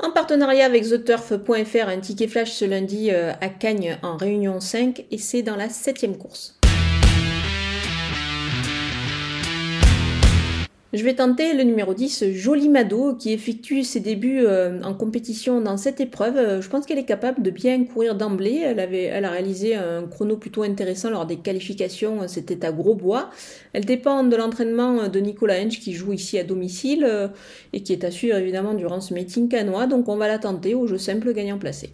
En partenariat avec TheTurf.fr, un ticket flash ce lundi euh, à Cagnes en Réunion 5 et c'est dans la septième course. Je vais tenter le numéro 10, Jolie Mado, qui effectue ses débuts euh, en compétition dans cette épreuve. Euh, je pense qu'elle est capable de bien courir d'emblée. Elle, elle a réalisé un chrono plutôt intéressant lors des qualifications, c'était à Grosbois. Elle dépend de l'entraînement de Nicolas Hench, qui joue ici à domicile euh, et qui est à suivre évidemment durant ce meeting canois. Donc on va la tenter au jeu simple gagnant placé.